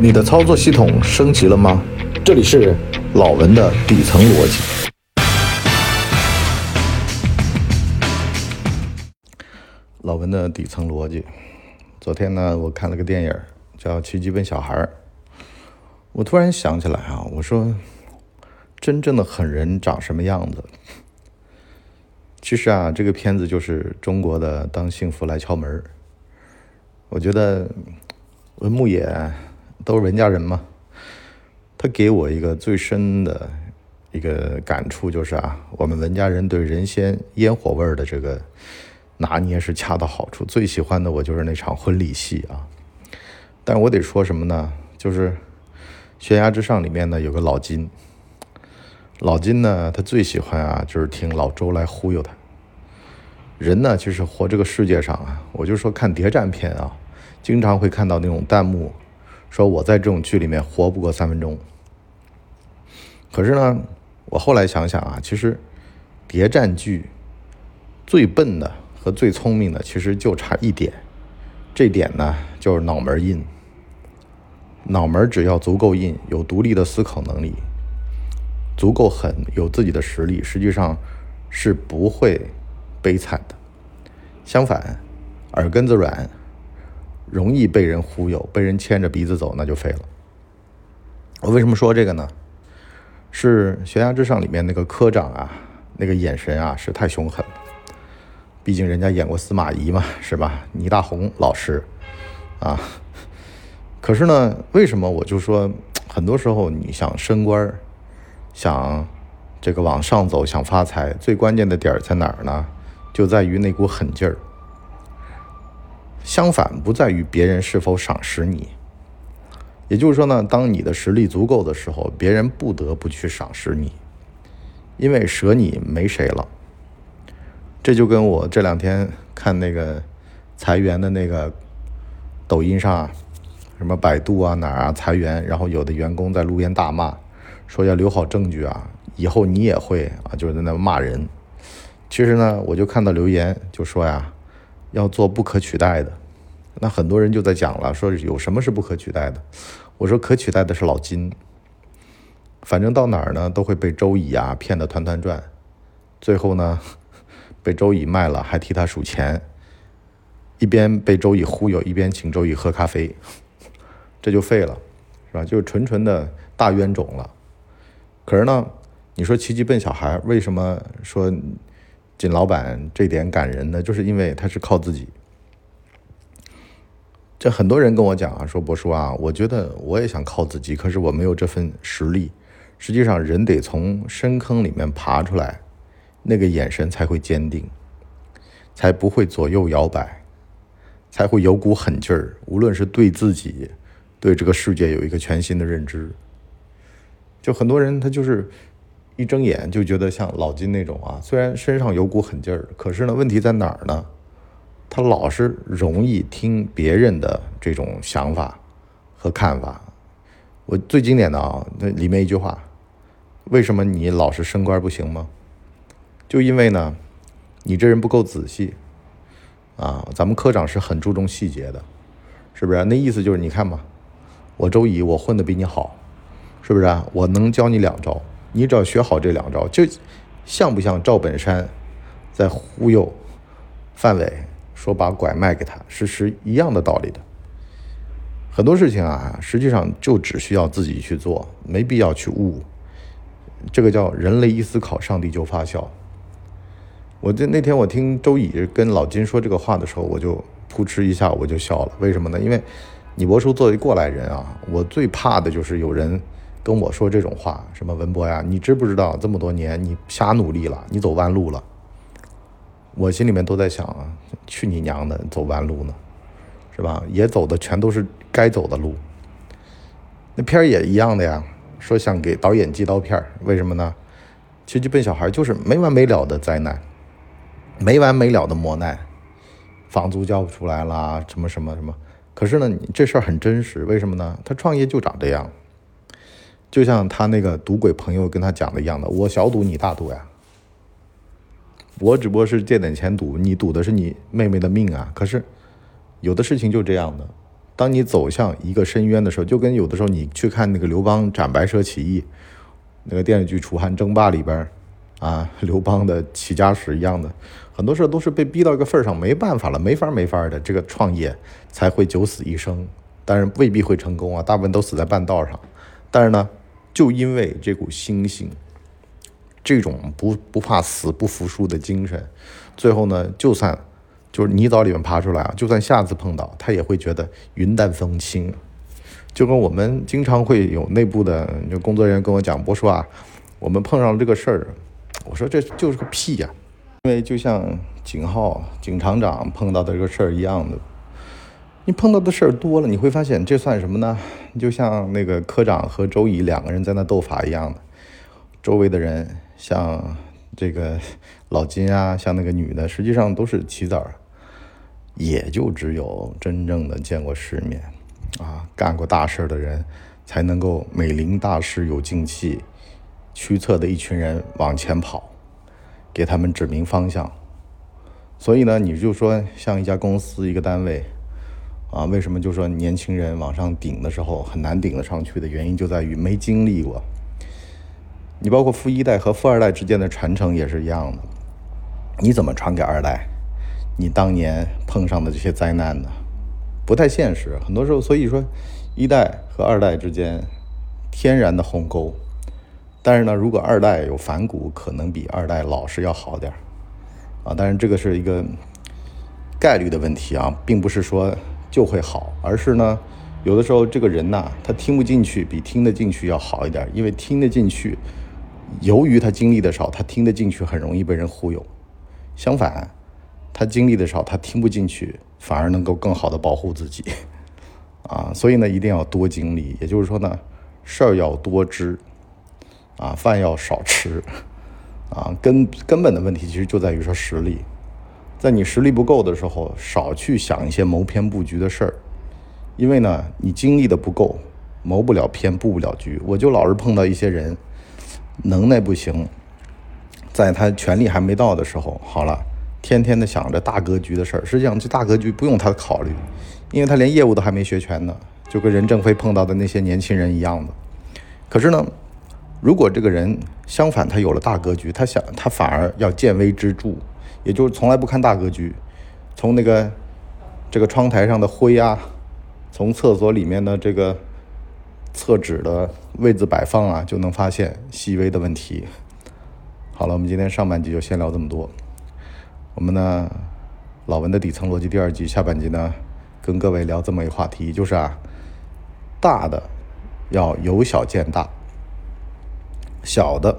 你的操作系统升级了吗？这里是老文的底层逻辑。老文的底层逻辑。昨天呢，我看了个电影叫《奇迹笨小孩》。我突然想起来啊，我说，真正的狠人长什么样子？其实啊，这个片子就是中国的《当幸福来敲门》。我觉得文牧野。都是文家人嘛，他给我一个最深的一个感触就是啊，我们文家人对人鲜烟火味儿的这个拿捏是恰到好处。最喜欢的我就是那场婚礼戏啊，但是我得说什么呢？就是《悬崖之上》里面呢有个老金，老金呢他最喜欢啊就是听老周来忽悠他。人呢其实活这个世界上啊，我就说看谍战片啊，经常会看到那种弹幕。说我在这种剧里面活不过三分钟。可是呢，我后来想想啊，其实谍战剧最笨的和最聪明的其实就差一点，这点呢就是脑门硬。脑门只要足够硬，有独立的思考能力，足够狠，有自己的实力，实际上是不会悲惨的。相反，耳根子软。容易被人忽悠，被人牵着鼻子走，那就废了。我为什么说这个呢？是《悬崖之上》里面那个科长啊，那个眼神啊是太凶狠了。毕竟人家演过司马懿嘛，是吧？倪大红老师啊。可是呢，为什么我就说，很多时候你想升官，想这个往上走，想发财，最关键的点儿在哪儿呢？就在于那股狠劲儿。相反，不在于别人是否赏识你，也就是说呢，当你的实力足够的时候，别人不得不去赏识你，因为舍你没谁了。这就跟我这两天看那个裁员的那个抖音上，什么百度啊哪儿啊裁员，然后有的员工在路边大骂，说要留好证据啊，以后你也会啊，就是在那骂人。其实呢，我就看到留言就说呀。要做不可取代的，那很多人就在讲了，说有什么是不可取代的？我说可取代的是老金，反正到哪儿呢都会被周乙啊骗得团团转，最后呢被周乙卖了，还替他数钱，一边被周乙忽悠，一边请周乙喝咖啡，这就废了，是吧？就是纯纯的大冤种了。可是呢，你说奇迹笨小孩为什么说？锦老板这点感人呢，就是因为他是靠自己。这很多人跟我讲啊，说博叔啊，我觉得我也想靠自己，可是我没有这份实力。实际上，人得从深坑里面爬出来，那个眼神才会坚定，才不会左右摇摆，才会有股狠劲儿。无论是对自己，对这个世界有一个全新的认知。就很多人他就是。一睁眼就觉得像老金那种啊，虽然身上有股狠劲儿，可是呢，问题在哪儿呢？他老是容易听别人的这种想法和看法。我最经典的啊，那里面一句话：为什么你老是升官不行吗？就因为呢，你这人不够仔细啊。咱们科长是很注重细节的，是不是？那意思就是你看吧，我周乙我混的比你好，是不是？我能教你两招。你只要学好这两招，就像不像赵本山在忽悠范伟说把拐卖给他，是是一样的道理的。很多事情啊，实际上就只需要自己去做，没必要去悟。这个叫人类一思考，上帝就发笑。我这那天我听周乙跟老金说这个话的时候，我就扑哧一下我就笑了。为什么呢？因为你博叔作为过来人啊，我最怕的就是有人。跟我说这种话，什么文博呀？你知不知道这么多年你瞎努力了，你走弯路了？我心里面都在想啊，去你娘的，走弯路呢，是吧？也走的全都是该走的路。那片儿也一样的呀，说想给导演寄刀片儿为什么呢？奇迹笨小孩就是没完没了的灾难，没完没了的磨难，房租交不出来啦，什么什么什么。可是呢，这事儿很真实，为什么呢？他创业就长这样。就像他那个赌鬼朋友跟他讲的一样的，我小赌你大赌呀，我只不过是借点钱赌，你赌的是你妹妹的命啊。可是有的事情就这样的，当你走向一个深渊的时候，就跟有的时候你去看那个刘邦斩白蛇起义，那个电视剧《楚汉争霸》里边，啊，刘邦的起家史一样的，很多事都是被逼到一个份上，没办法了，没法没法的，这个创业才会九死一生，但是未必会成功啊，大部分都死在半道上。但是呢，就因为这股星星，这种不不怕死、不服输的精神，最后呢，就算。就是泥沼里面爬出来啊，就算下次碰到，他也会觉得云淡风轻。就跟我们经常会有内部的就工作人员跟我讲，我说啊，我们碰上了这个事儿，我说这就是个屁呀。因为就像景浩景厂长碰到的这个事儿一样的，你碰到的事儿多了，你会发现这算什么呢？就像那个科长和周乙两个人在那斗法一样的，周围的人像。这个老金啊，像那个女的，实际上都是棋子儿，也就只有真正的见过世面，啊，干过大事的人，才能够美临大师有静气，驱策的一群人往前跑，给他们指明方向。所以呢，你就说像一家公司、一个单位，啊，为什么就说年轻人往上顶的时候很难顶得上去的原因，就在于没经历过。你包括富一代和富二代之间的传承也是一样的，你怎么传给二代？你当年碰上的这些灾难呢？不太现实。很多时候，所以说一代和二代之间天然的鸿沟。但是呢，如果二代有反骨，可能比二代老实要好点儿啊。但是这个是一个概率的问题啊，并不是说就会好，而是呢，有的时候这个人呐，他听不进去比听得进去要好一点，因为听得进去。由于他经历的少，他听得进去，很容易被人忽悠。相反，他经历的少，他听不进去，反而能够更好的保护自己。啊，所以呢，一定要多经历。也就是说呢，事儿要多知，啊，饭要少吃。啊，根根本的问题其实就在于说实力。在你实力不够的时候，少去想一些谋篇布局的事儿，因为呢，你经历的不够，谋不了篇，布不了局。我就老是碰到一些人。能耐不行，在他权力还没到的时候，好了，天天的想着大格局的事儿。实际上，这大格局不用他考虑，因为他连业务都还没学全呢，就跟任正非碰到的那些年轻人一样的。可是呢，如果这个人相反，他有了大格局，他想他反而要见微知著，也就是从来不看大格局，从那个这个窗台上的灰啊，从厕所里面的这个。厕纸的位置摆放啊，就能发现细微的问题。好了，我们今天上半集就先聊这么多。我们呢，老文的底层逻辑第二集下半集呢，跟各位聊这么一个话题，就是啊，大的要由小见大，小的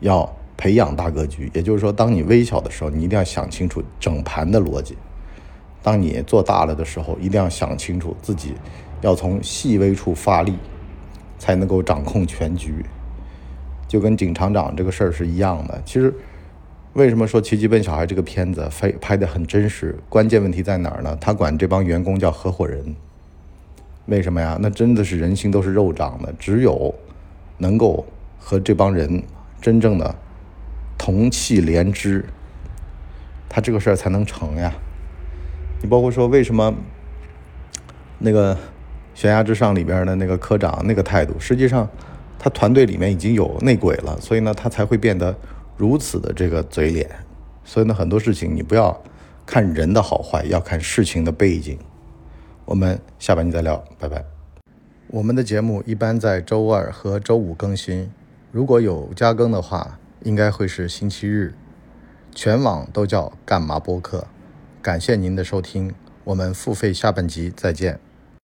要培养大格局。也就是说，当你微小的时候，你一定要想清楚整盘的逻辑；当你做大了的时候，一定要想清楚自己。要从细微处发力，才能够掌控全局。就跟景厂长这个事儿是一样的。其实，为什么说《奇迹笨小孩》这个片子拍拍的很真实？关键问题在哪儿呢？他管这帮员工叫合伙人。为什么呀？那真的是人心都是肉长的，只有能够和这帮人真正的同气连枝，他这个事儿才能成呀。你包括说为什么那个？悬崖之上里边的那个科长那个态度，实际上他团队里面已经有内鬼了，所以呢，他才会变得如此的这个嘴脸。所以呢，很多事情你不要看人的好坏，要看事情的背景。我们下半集再聊，拜拜。我们的节目一般在周二和周五更新，如果有加更的话，应该会是星期日。全网都叫干嘛播客。感谢您的收听，我们付费下半集再见。